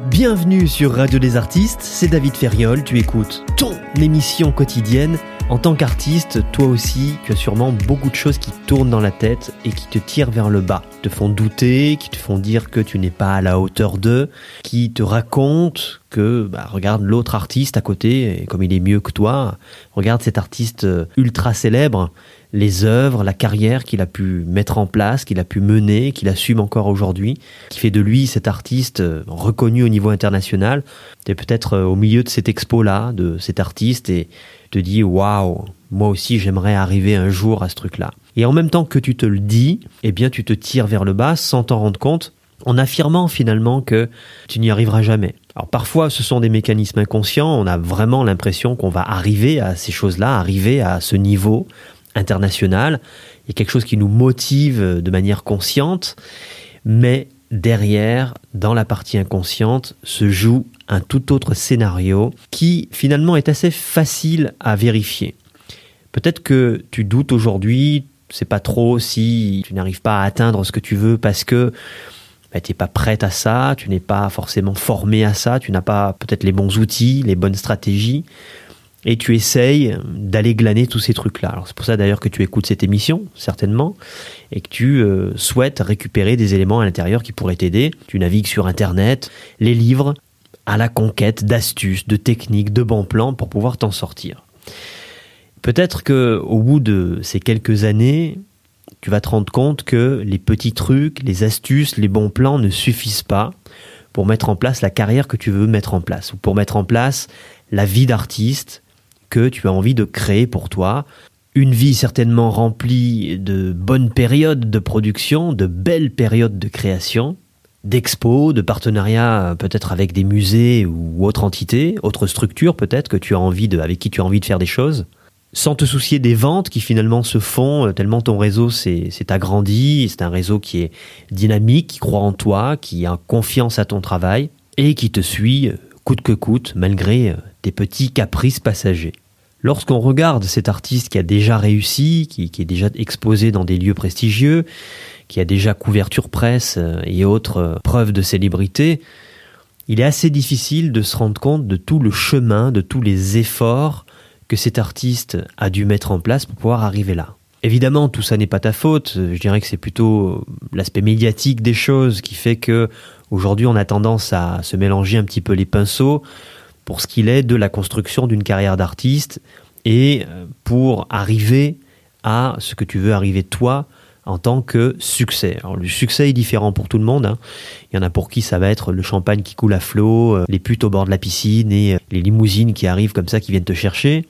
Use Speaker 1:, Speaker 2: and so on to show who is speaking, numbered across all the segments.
Speaker 1: Bienvenue sur Radio des Artistes, c'est David Ferriol, tu écoutes ton émission quotidienne. En tant qu'artiste, toi aussi, tu as sûrement beaucoup de choses qui tournent dans la tête et qui te tirent vers le bas, te font douter, qui te font dire que tu n'es pas à la hauteur d'eux, qui te racontent que, bah, regarde l'autre artiste à côté, et comme il est mieux que toi, regarde cet artiste ultra célèbre, les œuvres, la carrière qu'il a pu mettre en place, qu'il a pu mener, qu'il assume encore aujourd'hui, qui fait de lui cet artiste euh, reconnu au niveau international. Tu es peut-être euh, au milieu de cette expo-là, de cet artiste, et te dis waouh, moi aussi j'aimerais arriver un jour à ce truc-là. Et en même temps que tu te le dis, eh bien tu te tires vers le bas sans t'en rendre compte, en affirmant finalement que tu n'y arriveras jamais. Alors parfois ce sont des mécanismes inconscients, on a vraiment l'impression qu'on va arriver à ces choses-là, arriver à ce niveau, international, il y a quelque chose qui nous motive de manière consciente, mais derrière, dans la partie inconsciente, se joue un tout autre scénario qui finalement est assez facile à vérifier. Peut-être que tu doutes aujourd'hui, c'est pas trop si tu n'arrives pas à atteindre ce que tu veux parce que bah, tu n'es pas prête à ça, tu n'es pas forcément formé à ça, tu n'as pas peut-être les bons outils, les bonnes stratégies et tu essayes d'aller glaner tous ces trucs-là. C'est pour ça d'ailleurs que tu écoutes cette émission, certainement, et que tu euh, souhaites récupérer des éléments à l'intérieur qui pourraient t'aider. Tu navigues sur Internet, les livres, à la conquête d'astuces, de techniques, de bons plans pour pouvoir t'en sortir. Peut-être que au bout de ces quelques années, tu vas te rendre compte que les petits trucs, les astuces, les bons plans ne suffisent pas pour mettre en place la carrière que tu veux mettre en place, ou pour mettre en place la vie d'artiste que tu as envie de créer pour toi. Une vie certainement remplie de bonnes périodes de production, de belles périodes de création, d'expos, de partenariats peut-être avec des musées ou autres entités, autres structures peut-être que tu as envie de, avec qui tu as envie de faire des choses, sans te soucier des ventes qui finalement se font tellement ton réseau s'est agrandi, c'est un réseau qui est dynamique, qui croit en toi, qui a confiance à ton travail et qui te suit coûte que coûte malgré tes petits caprices passagers. Lorsqu'on regarde cet artiste qui a déjà réussi, qui, est déjà exposé dans des lieux prestigieux, qui a déjà couverture presse euh, et autres euh, preuves de célébrité, il est assez difficile de se rendre compte de tout le chemin, de tous les efforts que cet artiste a dû mettre en place pour pouvoir arriver là. Évidemment, tout ça n'est pas ta faute. Je dirais que c'est plutôt l'aspect médiatique des choses qui fait que aujourd'hui on a tendance à se mélanger un petit peu les pinceaux pour ce qu'il est de la construction d'une carrière d'artiste et euh, pour arriver à ce que tu veux arriver toi en tant que succès. Alors le succès est différent pour tout le monde. Hein. Il y en a pour qui ça va être le champagne qui coule à flot, euh, les putes au bord de la piscine et euh, les limousines qui arrivent comme ça, qui viennent te chercher.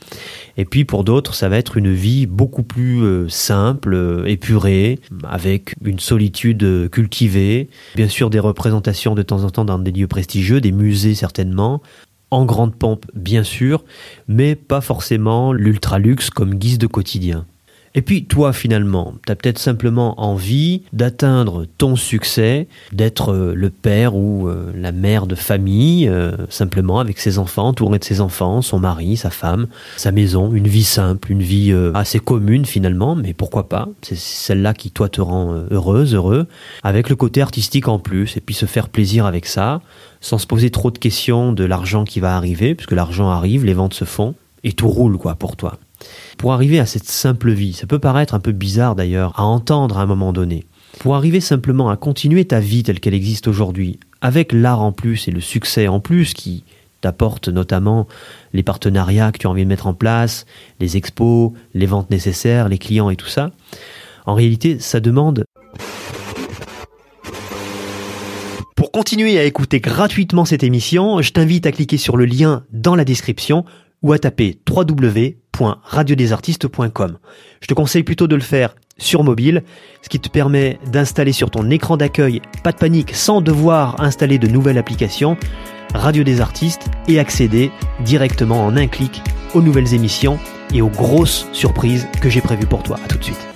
Speaker 1: Et puis pour d'autres, ça va être une vie beaucoup plus simple, épurée, avec une solitude cultivée. Bien sûr des représentations de temps en temps dans des lieux prestigieux, des musées certainement, en grande pompe bien sûr, mais pas forcément l'ultra luxe comme guise de quotidien. Et puis toi finalement, tu as peut-être simplement envie d'atteindre ton succès, d'être euh, le père ou euh, la mère de famille, euh, simplement avec ses enfants, entouré de ses enfants, son mari, sa femme, sa maison, une vie simple, une vie assez commune finalement, mais pourquoi pas? C'est celle-là qui toi te rend heureuse, heureux, avec le côté artistique en plus, et puis se faire plaisir avec ça, sans se poser trop de questions de l'argent qui va arriver, puisque l'argent arrive, les ventes se font, et tout roule quoi pour toi. Pour arriver à cette simple vie, ça peut paraître un peu bizarre d'ailleurs à entendre à un moment donné. Pour arriver simplement à continuer ta vie telle qu'elle existe aujourd'hui, avec l'art en plus et le succès en plus qui t'apporte notamment les partenariats que tu as envie de mettre en place, les expos, les ventes nécessaires, les clients et tout ça, en réalité ça demande Pour continuer à écouter gratuitement cette émission, je t'invite à cliquer sur le lien dans la description ou à taper www.radiodesartistes.com. Je te conseille plutôt de le faire sur mobile, ce qui te permet d'installer sur ton écran d'accueil, pas de panique, sans devoir installer de nouvelles applications, Radio des Artistes et accéder directement en un clic aux nouvelles émissions et aux grosses surprises que j'ai prévues pour toi. À tout de suite.